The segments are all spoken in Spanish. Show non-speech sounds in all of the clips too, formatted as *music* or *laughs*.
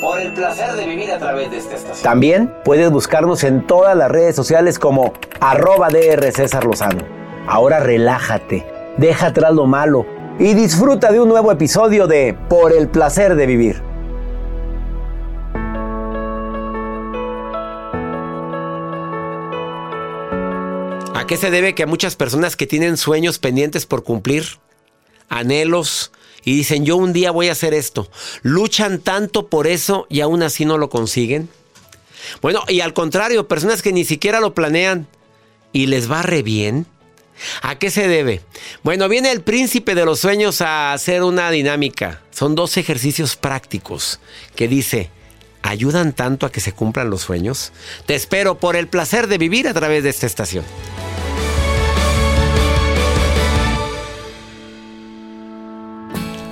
por el placer de vivir a través de esta estación. También puedes buscarnos en todas las redes sociales como arroba DR César Lozano. Ahora relájate, deja atrás lo malo y disfruta de un nuevo episodio de Por el placer de vivir. ¿A qué se debe que a muchas personas que tienen sueños pendientes por cumplir, anhelos, y dicen, yo un día voy a hacer esto. Luchan tanto por eso y aún así no lo consiguen. Bueno, y al contrario, personas que ni siquiera lo planean y les va re bien. ¿A qué se debe? Bueno, viene el príncipe de los sueños a hacer una dinámica. Son dos ejercicios prácticos que dice, ¿ayudan tanto a que se cumplan los sueños? Te espero por el placer de vivir a través de esta estación.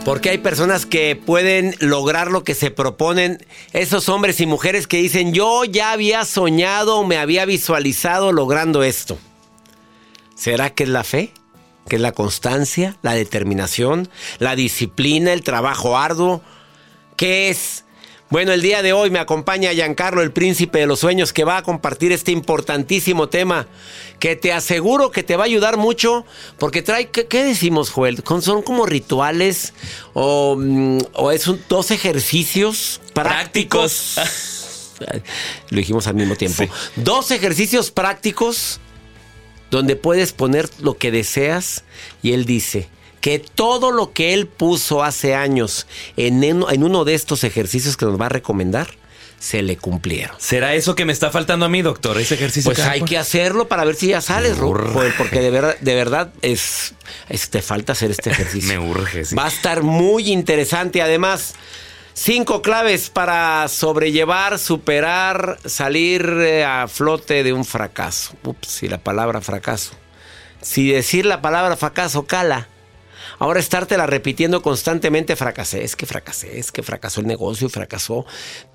Porque hay personas que pueden lograr lo que se proponen. Esos hombres y mujeres que dicen, yo ya había soñado, me había visualizado logrando esto. ¿Será que es la fe? ¿Que es la constancia, la determinación, la disciplina, el trabajo arduo? ¿Qué es? Bueno, el día de hoy me acompaña Giancarlo, el príncipe de los sueños, que va a compartir este importantísimo tema, que te aseguro que te va a ayudar mucho, porque trae, ¿qué, decimos, Joel? ¿Son como rituales o, mm, es dos ejercicios prácticos? *laughs* Lo dijimos al mismo tiempo. Dos ejercicios prácticos donde puedes poner lo que deseas y él dice, que todo lo que él puso hace años en, en uno de estos ejercicios que nos va a recomendar, se le cumplieron. ¿Será eso que me está faltando a mí, doctor? Ese ejercicio. Pues hay que hacerlo para ver si ya sales, porque de verdad, de verdad es, te falta hacer este *laughs* ejercicio. me urge. Va a estar muy interesante. Además, cinco claves para sobrellevar, superar, salir eh, a flote de un fracaso. Ups, y la palabra fracaso. Si decir la palabra fracaso cala Ahora estártela repitiendo constantemente, fracasé, es que fracasé, es que fracasó el negocio fracasó.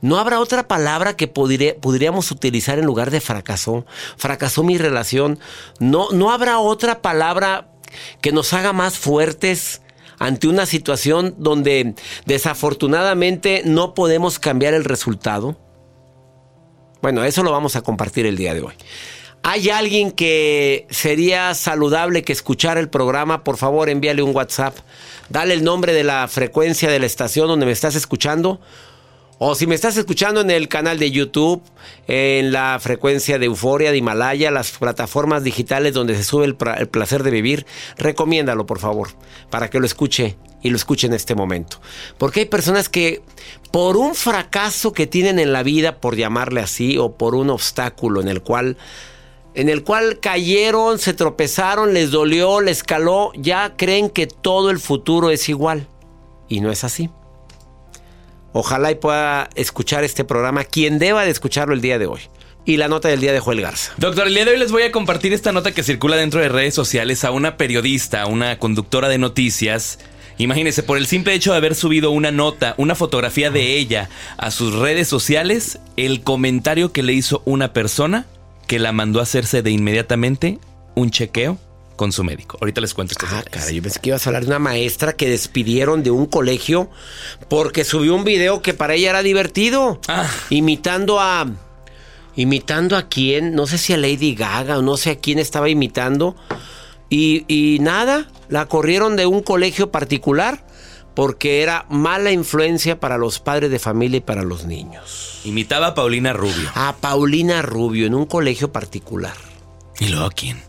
¿No habrá otra palabra que podríamos utilizar en lugar de fracasó? Fracasó mi relación. ¿No, ¿No habrá otra palabra que nos haga más fuertes? ante una situación donde desafortunadamente no podemos cambiar el resultado? Bueno, eso lo vamos a compartir el día de hoy. ¿Hay alguien que sería saludable que escuchara el programa? Por favor, envíale un WhatsApp. Dale el nombre de la frecuencia de la estación donde me estás escuchando. O si me estás escuchando en el canal de YouTube, en la frecuencia de Euforia, de Himalaya, las plataformas digitales donde se sube el, el placer de vivir, recomiéndalo por favor, para que lo escuche y lo escuche en este momento. Porque hay personas que por un fracaso que tienen en la vida, por llamarle así, o por un obstáculo en el cual en el cual cayeron, se tropezaron, les dolió, les caló, ya creen que todo el futuro es igual. Y no es así. Ojalá y pueda escuchar este programa quien deba de escucharlo el día de hoy. Y la nota del día de Joel Garza. Doctor, el día de hoy les voy a compartir esta nota que circula dentro de redes sociales a una periodista, una conductora de noticias. Imagínense, por el simple hecho de haber subido una nota, una fotografía de ella a sus redes sociales, el comentario que le hizo una persona que la mandó a hacerse de inmediatamente un chequeo con su médico. Ahorita les cuento estos Ah, cara, yo pensé que ibas a hablar de una maestra que despidieron de un colegio porque subió un video que para ella era divertido. Ah. Imitando a. Imitando a quién, no sé si a Lady Gaga o no sé a quién estaba imitando. Y, y nada, la corrieron de un colegio particular porque era mala influencia para los padres de familia y para los niños. Imitaba a Paulina Rubio. A Paulina Rubio en un colegio particular. ¿Y luego a quién?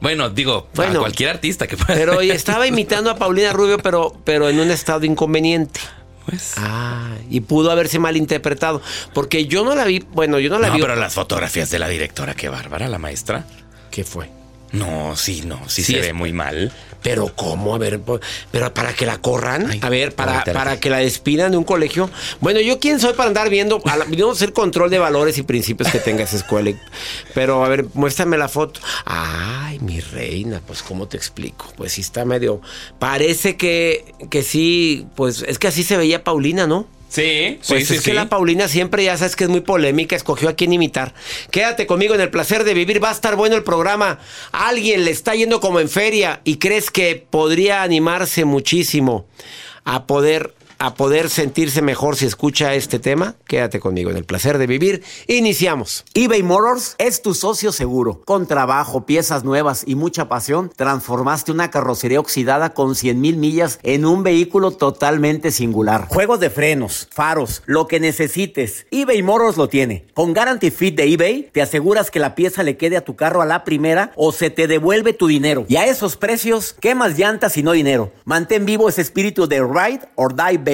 Bueno, digo, a cualquier artista que pueda. Pero *laughs* estaba imitando a Paulina Rubio, pero, pero en un estado inconveniente. Pues, Ah, y pudo haberse malinterpretado. Porque yo no la vi, bueno, yo no la no, vi. pero las fotografías de la directora, qué bárbara, la maestra. ¿Qué fue? No, sí, no, sí, Sí, se es- ve muy mal. Pero ¿cómo? A ver, pero para que la corran, Ay, a ver, para, para que la despidan de un colegio. Bueno, yo quién soy para andar viendo, a la- no sé el control de valores y principios que tenga esa escuela. Pero a ver, muéstrame la foto. Ay, mi reina, pues ¿cómo te explico? Pues sí está medio... Parece que, que sí, pues es que así se veía Paulina, ¿no? Sí, Pues sí, es sí, que sí. la Paulina siempre ya sabes que es muy polémica, escogió a quién imitar. Quédate conmigo en el placer de vivir, va a estar bueno el programa. Alguien le está yendo como en feria y crees que podría animarse muchísimo a poder a poder sentirse mejor si escucha este tema. Quédate conmigo en el placer de vivir. Iniciamos. eBay Motors es tu socio seguro. Con trabajo, piezas nuevas y mucha pasión, transformaste una carrocería oxidada con 100 mil millas en un vehículo totalmente singular. Juegos de frenos, faros, lo que necesites, eBay Motors lo tiene. Con Guarantee Fit de eBay, te aseguras que la pieza le quede a tu carro a la primera o se te devuelve tu dinero. Y a esos precios, ¿qué más llantas y no dinero? Mantén vivo ese espíritu de Ride or Die Baby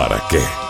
¿para qué?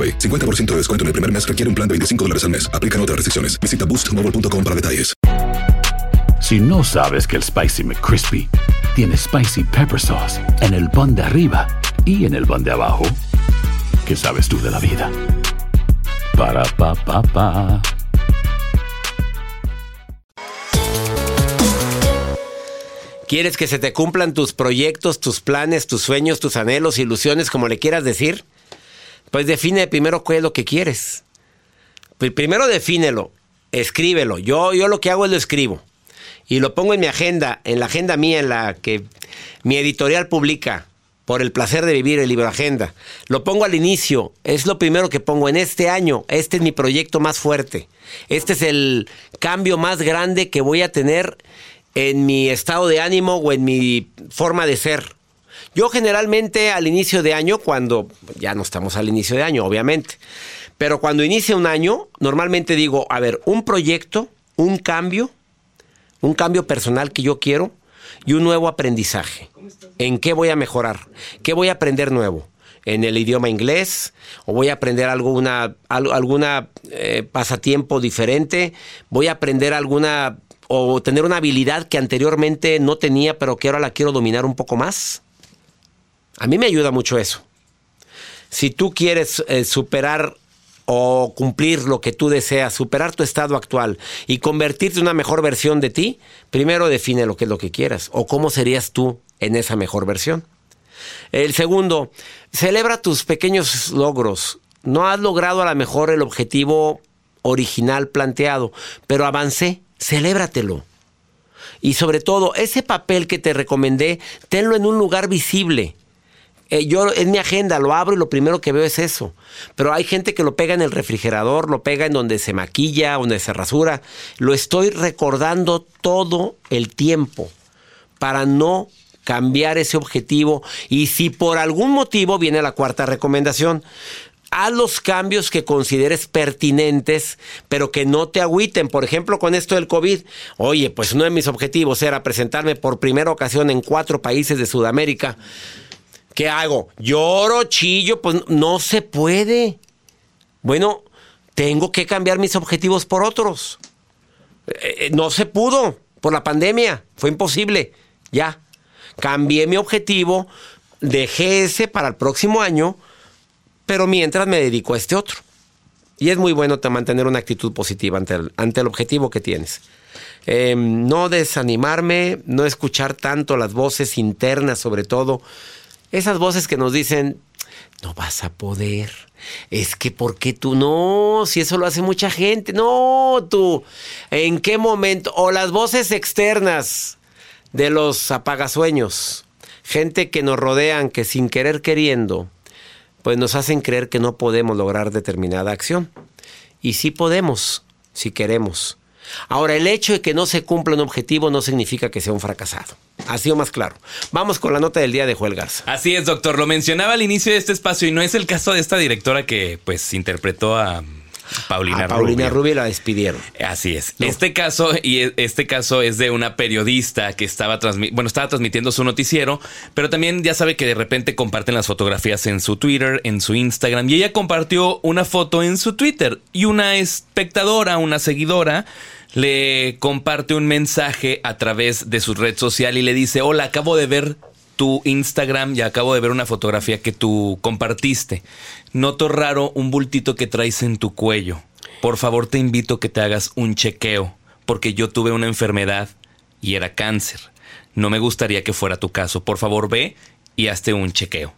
50% de descuento en el primer mes requiere un plan de 25 dólares al mes. Aplican otras restricciones. Visita boostmobile.com para detalles. Si no sabes que el Spicy McCrispy tiene Spicy Pepper Sauce en el pan de arriba y en el pan de abajo, ¿qué sabes tú de la vida? Para, pa, pa, pa. ¿Quieres que se te cumplan tus proyectos, tus planes, tus sueños, tus anhelos, ilusiones, como le quieras decir? Pues define primero qué es lo que quieres. Pri- Primero defínelo, escríbelo. Yo, yo lo que hago es lo escribo. Y lo pongo en mi agenda, en la agenda mía, en la que mi editorial publica, por el placer de vivir el libro agenda. Lo pongo al inicio, es lo primero que pongo en este año. Este es mi proyecto más fuerte. Este es el cambio más grande que voy a tener en mi estado de ánimo o en mi forma de ser. Yo generalmente al inicio de año, cuando ya no estamos al inicio de año, obviamente, pero cuando inicia un año, normalmente digo, a ver, un proyecto, un cambio, un cambio personal que yo quiero y un nuevo aprendizaje. ¿En qué voy a mejorar? ¿Qué voy a aprender nuevo? en el idioma inglés o voy a aprender alguna, al- alguna eh, pasatiempo diferente, voy a aprender alguna o tener una habilidad que anteriormente no tenía pero que ahora la quiero dominar un poco más. A mí me ayuda mucho eso. Si tú quieres eh, superar o cumplir lo que tú deseas, superar tu estado actual y convertirte en una mejor versión de ti, primero define lo que es lo que quieras o cómo serías tú en esa mejor versión. El segundo, celebra tus pequeños logros. No has logrado a lo mejor el objetivo original planteado, pero avancé, celébratelo. Y sobre todo, ese papel que te recomendé, tenlo en un lugar visible. Eh, yo en mi agenda lo abro y lo primero que veo es eso. Pero hay gente que lo pega en el refrigerador, lo pega en donde se maquilla, donde se rasura. Lo estoy recordando todo el tiempo para no cambiar ese objetivo. Y si por algún motivo viene la cuarta recomendación, haz los cambios que consideres pertinentes, pero que no te agüiten. Por ejemplo, con esto del COVID, oye, pues uno de mis objetivos era presentarme por primera ocasión en cuatro países de Sudamérica. ¿Qué hago? Lloro, chillo, pues no se puede. Bueno, tengo que cambiar mis objetivos por otros. Eh, no se pudo por la pandemia, fue imposible. Ya, cambié mi objetivo, dejé ese para el próximo año, pero mientras me dedico a este otro. Y es muy bueno te- mantener una actitud positiva ante el, ante el objetivo que tienes. Eh, no desanimarme, no escuchar tanto las voces internas sobre todo. Esas voces que nos dicen, no vas a poder. Es que, ¿por qué tú no? Si eso lo hace mucha gente. No, tú. ¿En qué momento? O las voces externas de los apagasueños. Gente que nos rodean, que sin querer queriendo, pues nos hacen creer que no podemos lograr determinada acción. Y sí podemos, si queremos. Ahora, el hecho de que no se cumpla un objetivo no significa que sea un fracasado. Así o más claro. Vamos con la nota del día de Joel Garza. Así es, doctor. Lo mencionaba al inicio de este espacio y no es el caso de esta directora que pues interpretó a Paulina, A Paulina Rubio. Rubio la despidieron. Así es. Este caso y e- este caso es de una periodista que estaba bueno, estaba transmitiendo su noticiero, pero también ya sabe que de repente comparten las fotografías en su Twitter, en su Instagram y ella compartió una foto en su Twitter y una espectadora, una seguidora le comparte un mensaje a través de su red social y le dice, "Hola, acabo de ver tu Instagram y acabo de ver una fotografía que tú compartiste. Noto raro un bultito que traes en tu cuello. Por favor te invito a que te hagas un chequeo, porque yo tuve una enfermedad y era cáncer. No me gustaría que fuera tu caso. Por favor ve y hazte un chequeo.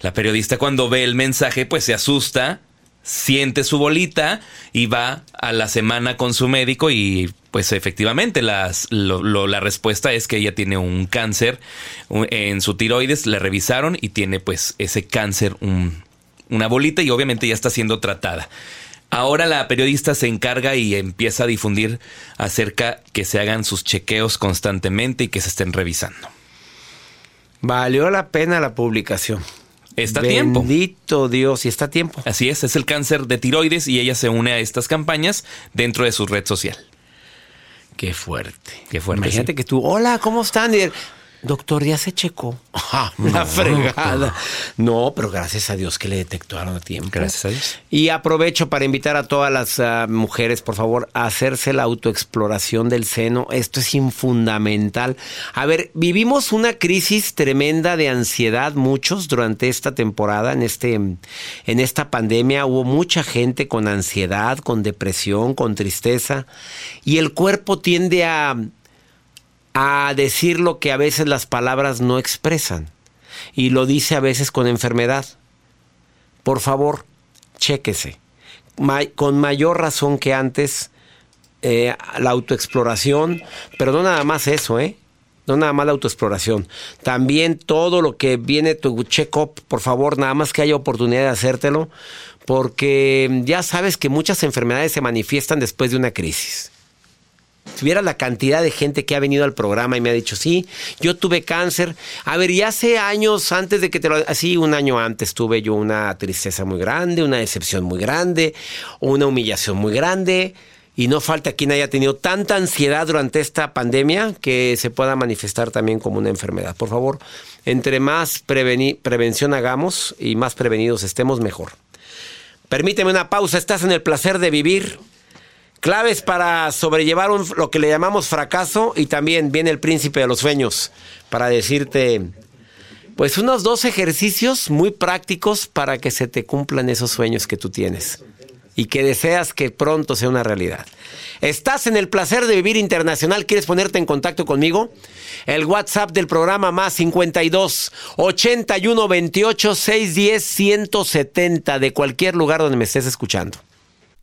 La periodista cuando ve el mensaje pues se asusta, siente su bolita y va a la semana con su médico y pues efectivamente la respuesta es que ella tiene un cáncer en su tiroides, le revisaron y tiene pues ese cáncer, un- una bolita y obviamente ya está siendo tratada. Ahora la periodista se encarga y empieza a difundir acerca que se hagan sus chequeos constantemente y que se estén revisando. Valió la pena la publicación. Está a tiempo. Bendito Dios, y está a tiempo. Así es, es el cáncer de tiroides y ella se une a estas campañas dentro de su red social. Qué fuerte. Qué fuerte. Imagínate sí. que tú, hola, ¿cómo están? Doctor, ya se checó. *laughs* Ah, la fregada. No, pero gracias a Dios que le detectaron a tiempo. Gracias a Dios. Y aprovecho para invitar a todas las ah, mujeres, por favor, a hacerse la autoexploración del seno. Esto es infundamental. A ver, vivimos una crisis tremenda de ansiedad, muchos durante esta temporada, en, este, en esta pandemia. Hubo mucha gente con ansiedad, con depresión, con tristeza. Y el cuerpo tiende a a decir lo que a veces las palabras no expresan. Y lo dice a veces con enfermedad. Por favor, chéquese. Con mayor razón que antes, eh, la autoexploración, pero no nada más eso, ¿eh? No nada más la autoexploración. También todo lo que viene tu check-up, por favor, nada más que haya oportunidad de hacértelo, porque ya sabes que muchas enfermedades se manifiestan después de una crisis. Si viera la cantidad de gente que ha venido al programa y me ha dicho, sí, yo tuve cáncer. A ver, y hace años, antes de que te lo... Así, un año antes tuve yo una tristeza muy grande, una decepción muy grande, una humillación muy grande. y no falta quien haya tenido tanta ansiedad durante esta pandemia que se pueda manifestar también como una enfermedad. Por favor, entre más prevención hagamos y más prevenidos estemos, mejor. Permíteme una pausa, estás en el placer de vivir. Claves para sobrellevar lo que le llamamos fracaso y también viene el príncipe de los sueños para decirte, pues unos dos ejercicios muy prácticos para que se te cumplan esos sueños que tú tienes y que deseas que pronto sea una realidad. ¿Estás en el placer de vivir internacional? ¿Quieres ponerte en contacto conmigo? El WhatsApp del programa más 52 81 28 610 170 de cualquier lugar donde me estés escuchando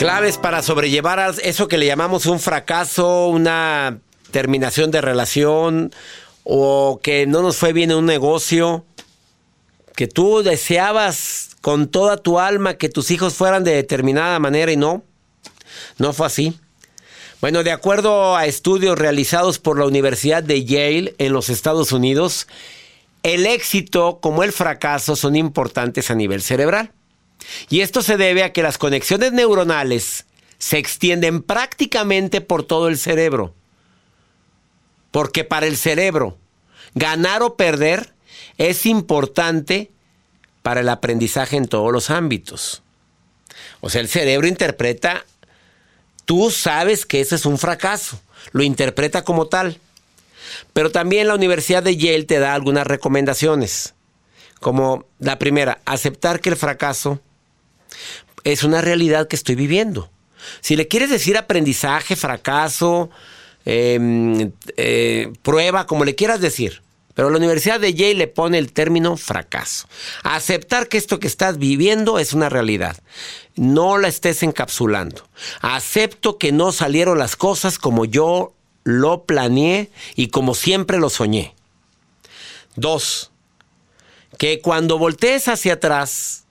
Claves para sobrellevar eso que le llamamos un fracaso, una terminación de relación o que no nos fue bien en un negocio, que tú deseabas con toda tu alma que tus hijos fueran de determinada manera y no, no fue así. Bueno, de acuerdo a estudios realizados por la Universidad de Yale en los Estados Unidos, el éxito como el fracaso son importantes a nivel cerebral. Y esto se debe a que las conexiones neuronales se extienden prácticamente por todo el cerebro. Porque para el cerebro, ganar o perder es importante para el aprendizaje en todos los ámbitos. O sea, el cerebro interpreta, tú sabes que ese es un fracaso, lo interpreta como tal. Pero también la Universidad de Yale te da algunas recomendaciones, como la primera, aceptar que el fracaso es una realidad que estoy viviendo. Si le quieres decir aprendizaje, fracaso, em, eh, prueba, como le quieras decir. Pero la Universidad de Yale le pone el término fracaso. Aceptar que esto que estás viviendo es una realidad. No la estés encapsulando. Acepto que no salieron las cosas como yo lo planeé y como siempre lo soñé. Dos, que cuando voltees hacia atrás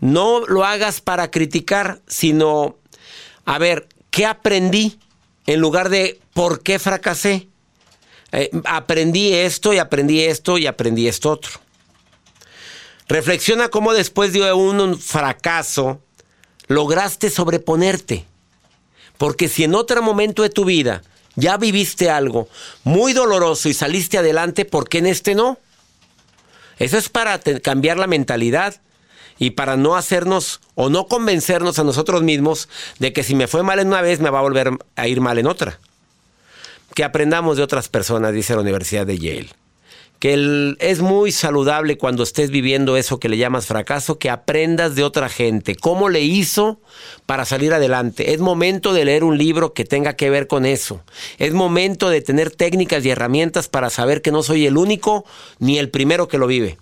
no lo hagas para criticar, sino, a ver, ¿qué aprendí? En lugar de, ¿por qué fracasé? Eh, aprendí esto y aprendí esto y aprendí esto otro. Reflexiona cómo después de un fracaso lograste sobreponerte. Porque si en otro momento de tu vida ya viviste algo muy doloroso y saliste adelante, ¿por qué en este no? Eso es para cambiar la mentalidad y para no hacernos o no convencernos a nosotros mismos de que si me fue mal en una vez me va a volver a ir mal en otra. Que aprendamos de otras personas, dice la Universidad de Yale. Que es muy saludable cuando estés viviendo eso que le llamas fracaso, que aprendas de otra gente, cómo le hizo para salir adelante. Es momento de leer un libro que tenga que ver con eso. Es momento de tener técnicas y herramientas para saber que no soy el único ni el primero que lo vive.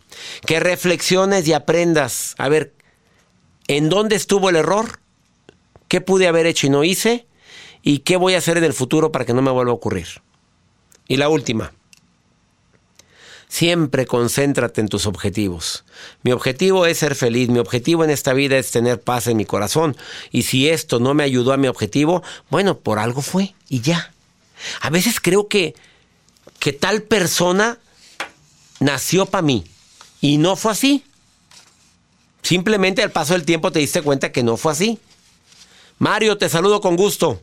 Que reflexiones y aprendas. A ver, ¿en dónde estuvo el error? ¿Qué pude haber hecho y no hice? ¿Y qué voy a hacer en el futuro para que no me vuelva a ocurrir? Y la última. Siempre concéntrate en tus objetivos. Mi objetivo es ser feliz, mi objetivo en esta vida es tener paz en mi corazón. Y si esto no me ayudó a mi objetivo, bueno, por algo fue y ya. A veces creo que, que tal persona nació para mí y no fue así. Simplemente al paso del tiempo te diste cuenta que no fue así. Mario, te saludo con gusto.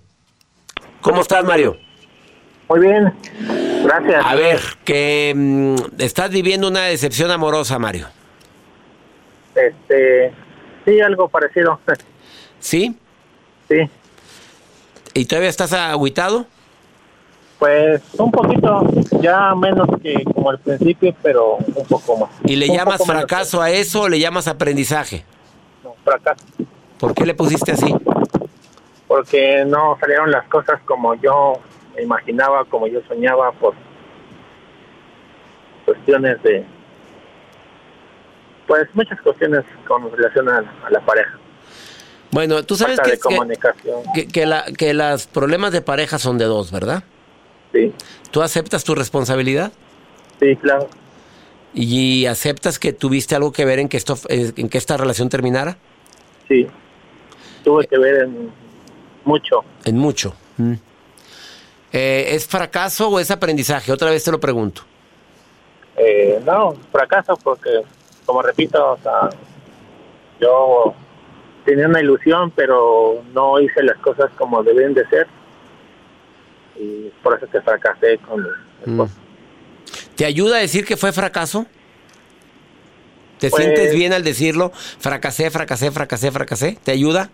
¿Cómo estás, Mario? Muy bien, gracias. A ver, que mm, estás viviendo una decepción amorosa, Mario. Este, sí, algo parecido. *laughs* ¿Sí? Sí, ¿Y todavía estás agüitado? pues un poquito, ya menos que como al principio, pero un poco más. ¿Y le Un llamas menos. fracaso a eso o le llamas aprendizaje? No, fracaso, ¿Por qué le pusiste así? porque no salieron las cosas como yo me imaginaba, como yo soñaba por cuestiones de, pues muchas cuestiones con relación a, a la pareja. Bueno, tú sabes Falta que, de comunicación. que, que la- que los problemas de pareja son de dos, ¿verdad? Sí, ¿Tú aceptas tu responsabilidad? sí, claro. ¿Y aceptas que tuviste algo que ver en que, esto, en que esta relación terminara? Sí, tuve que ver en mucho. En mucho. Mm. Eh, ¿Es fracaso o es aprendizaje? Otra vez te lo pregunto. Eh, no, fracaso porque, como repito, o sea, yo tenía una ilusión, pero no hice las cosas como deben de ser. Y por eso que fracasé con esposa. ¿Te ayuda a decir que fue fracaso? ¿Te Pues- sientes bien al decirlo? Fracasé, fracasé, fracasé, fracasé. ¿Te ayuda?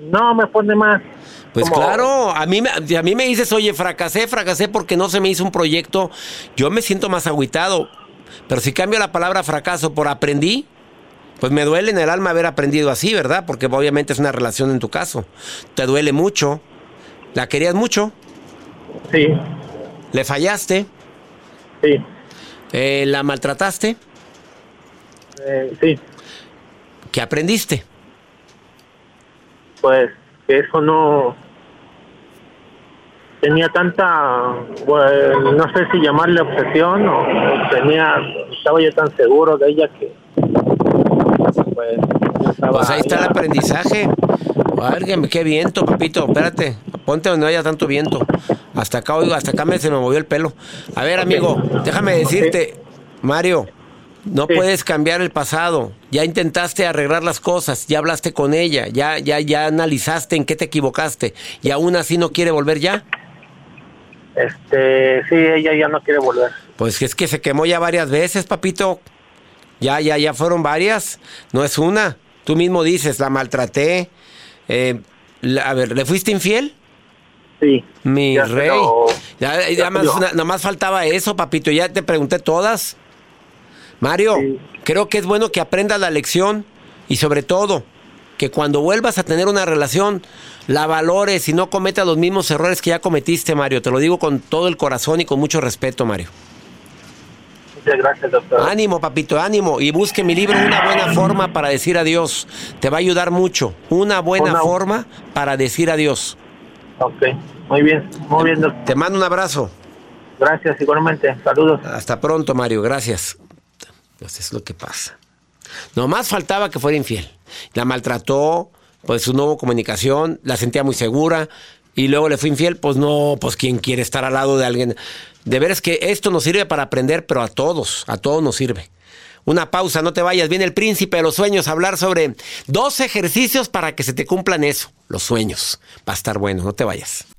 No, me pone más. Pues claro, a mí, me- a mí me dices, oye, fracasé, fracasé porque no se me hizo un proyecto, yo me siento más agüitado. Pero si cambio la palabra fracaso por aprendí, pues me duele en el alma haber aprendido así, ¿verdad? Porque obviamente es una relación en tu caso. Te duele mucho. ¿La querías mucho? Sí, ¿Le fallaste? sí, Eh, ¿La maltrataste? eh, sí. ¿Qué aprendiste? Pues que eso no tenía tanta, bueno, no sé si llamarle obsesión o tenía, estaba yo tan seguro de ella que pues Pues ahí está el aprendizaje. Válgame, qué viento, papito. Espérate, ponte donde no haya tanto viento. Hasta acá, oigo, hasta acá me, se me movió el pelo. A ver, amigo, déjame decirte, Mario, no Sí. puedes cambiar el pasado. Ya intentaste arreglar las cosas, ya hablaste con ella, ya, ya, ya analizaste en qué te equivocaste y aún así no quiere volver ya. Este, sí, ella ya no quiere volver. Pues es que se quemó ya varias veces, papito. Ya, ya, ya fueron varias. No es una. Tú mismo dices, la maltraté. Eh, la- a ver, ¿le fuiste infiel? Sí. Mi Ya, rey. Ya, ya ya, más, nada más faltaba eso, papito. Ya te pregunté todas. Mario, Sí. creo que es bueno que aprendas la lección y sobre todo que cuando vuelvas a tener una relación la valores y no cometas los mismos errores que ya cometiste, Mario. Te lo digo con todo el corazón y con mucho respeto, Mario. Muchas gracias, doctor. Ánimo, papito, ánimo. Y busque mi libro Una buena forma para decir adiós. Te va a ayudar mucho. Una buena Una- forma para decir adiós. Ok, muy bien, muy bien, doctor. Te mando un abrazo. Gracias, igualmente. Saludos. Hasta pronto, Mario. Gracias. Pues es lo que pasa. Nomás faltaba que fuera infiel. La maltrató, pues no hubo comunicación, la sentía muy segura y luego le fue infiel. Pues no, pues quién quiere estar al lado de alguien. De veras que esto nos sirve para aprender, pero a todos, a todos nos sirve. Una pausa, no te vayas. Viene el príncipe de los sueños a hablar sobre dos ejercicios para que se te cumplan eso. los sueños. Va a estar bueno, no te vayas.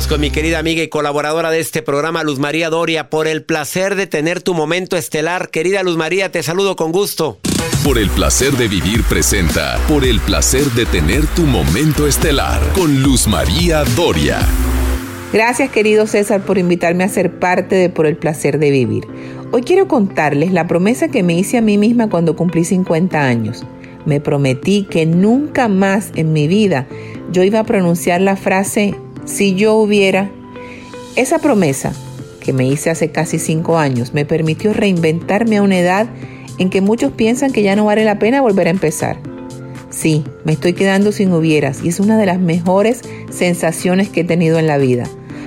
Vamos con mi querida amiga y colaboradora de este programa, Luz María Doria, por el placer de tener tu momento estelar. Querida Luz María, te saludo con gusto. Por el placer de vivir presenta. Por el placer de tener tu momento estelar. Con Luz María Doria. Gracias querido César por invitarme a ser parte de Por el placer de vivir. Hoy quiero contarles la promesa que me hice a mí misma cuando cumplí 50 años. Me prometí que nunca más en mi vida yo iba a pronunciar la frase si yo hubiera... Esa promesa que me hice hace casi cinco años me permitió reinventarme a una edad en que muchos piensan que ya no vale la pena volver a empezar. Sí, me estoy quedando sin hubieras y es una de las mejores sensaciones que he tenido en la vida,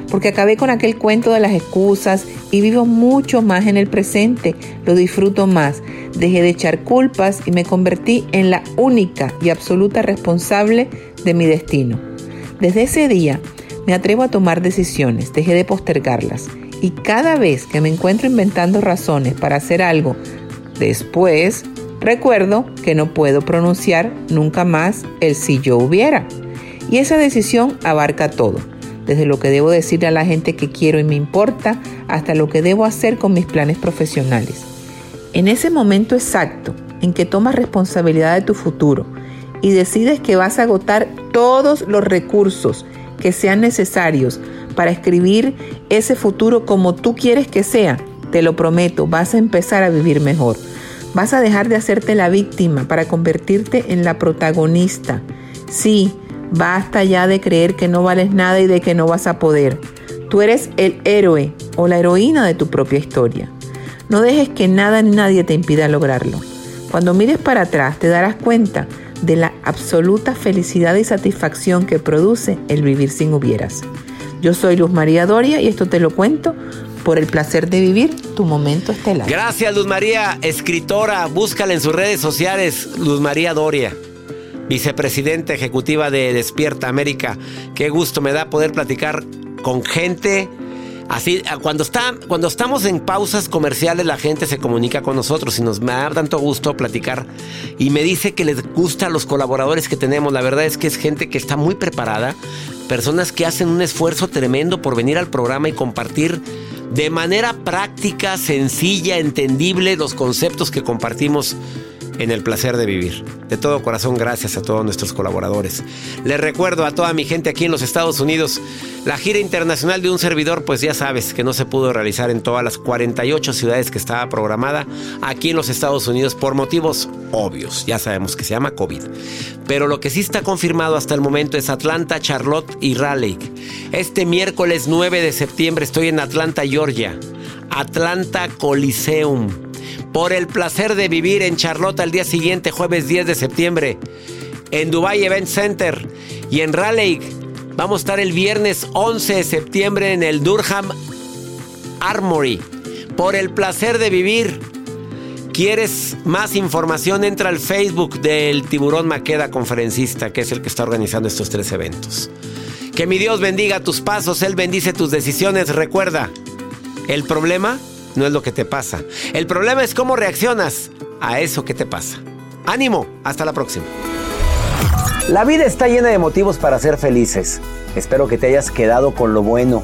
porque acabé con aquel cuento de las excusas y vivo mucho más en el presente, lo disfruto más, dejé de echar culpas y me convertí en la única y absoluta responsable de mi destino. Desde ese día me atrevo a tomar decisiones, dejé de postergarlas. Y cada vez que me encuentro inventando razones para hacer algo después, recuerdo que no puedo pronunciar nunca más el si yo hubiera. Y esa decisión abarca todo, desde lo que debo decirle a la gente que quiero y me importa, hasta lo que debo hacer con mis planes profesionales. En ese momento exacto en que tomas responsabilidad de tu futuro y decides que vas a agotar todos los recursos que sean necesarios para escribir ese futuro como tú quieres que sea, te lo prometo, vas a empezar a vivir mejor. Vas a dejar de hacerte la víctima para convertirte en la protagonista. Sí, basta ya de creer que no vales nada y de que no vas a poder. Tú eres el héroe o la heroína de tu propia historia. No dejes que nada ni nadie te impida lograrlo. Cuando mires para atrás te darás cuenta de la absoluta felicidad y satisfacción que produce el vivir sin hubieras. Yo soy Luz María Doria y esto te lo cuento por el placer de vivir tu momento estelar. Gracias Luz María, escritora, búscala en sus redes sociales, Luz María Doria, vicepresidenta ejecutiva de Despierta América. Qué gusto me da poder platicar con gente Así, cuando, está, cuando estamos en pausas comerciales, la gente se comunica con nosotros y nos da tanto gusto platicar. Y me dice que les gusta a los colaboradores que tenemos. La verdad es que es gente que está muy preparada, personas que hacen un esfuerzo tremendo por venir al programa y compartir de manera práctica, sencilla, entendible los conceptos que compartimos en el placer de vivir. De todo corazón, gracias a todos nuestros colaboradores. Les recuerdo a toda mi gente aquí en los Estados Unidos, la gira internacional de un servidor, pues ya sabes que no se pudo realizar en todas las 48 ciudades que estaba programada aquí en los Estados Unidos por motivos obvios. Ya sabemos que se llama COVID. Pero lo que sí está confirmado hasta el momento es Atlanta, Charlotte y Raleigh. Este miércoles 9 de septiembre estoy en Atlanta, Georgia. Atlanta Coliseum. Por el placer de vivir en Charlotte al día siguiente, jueves 10 de septiembre. En Dubai Event Center. Y en Raleigh vamos a estar el viernes 11 de septiembre en el Durham Armory. Por el placer de vivir. ¿Quieres más información? Entra al Facebook del Tiburón Maqueda Conferencista, que es el que está organizando estos tres eventos. Que mi Dios bendiga tus pasos, Él bendice tus decisiones. Recuerda, el problema no es lo que te pasa. El problema es cómo reaccionas a eso que te pasa. Ánimo, hasta la próxima. La vida está llena de motivos para ser felices. Espero que te hayas quedado con lo bueno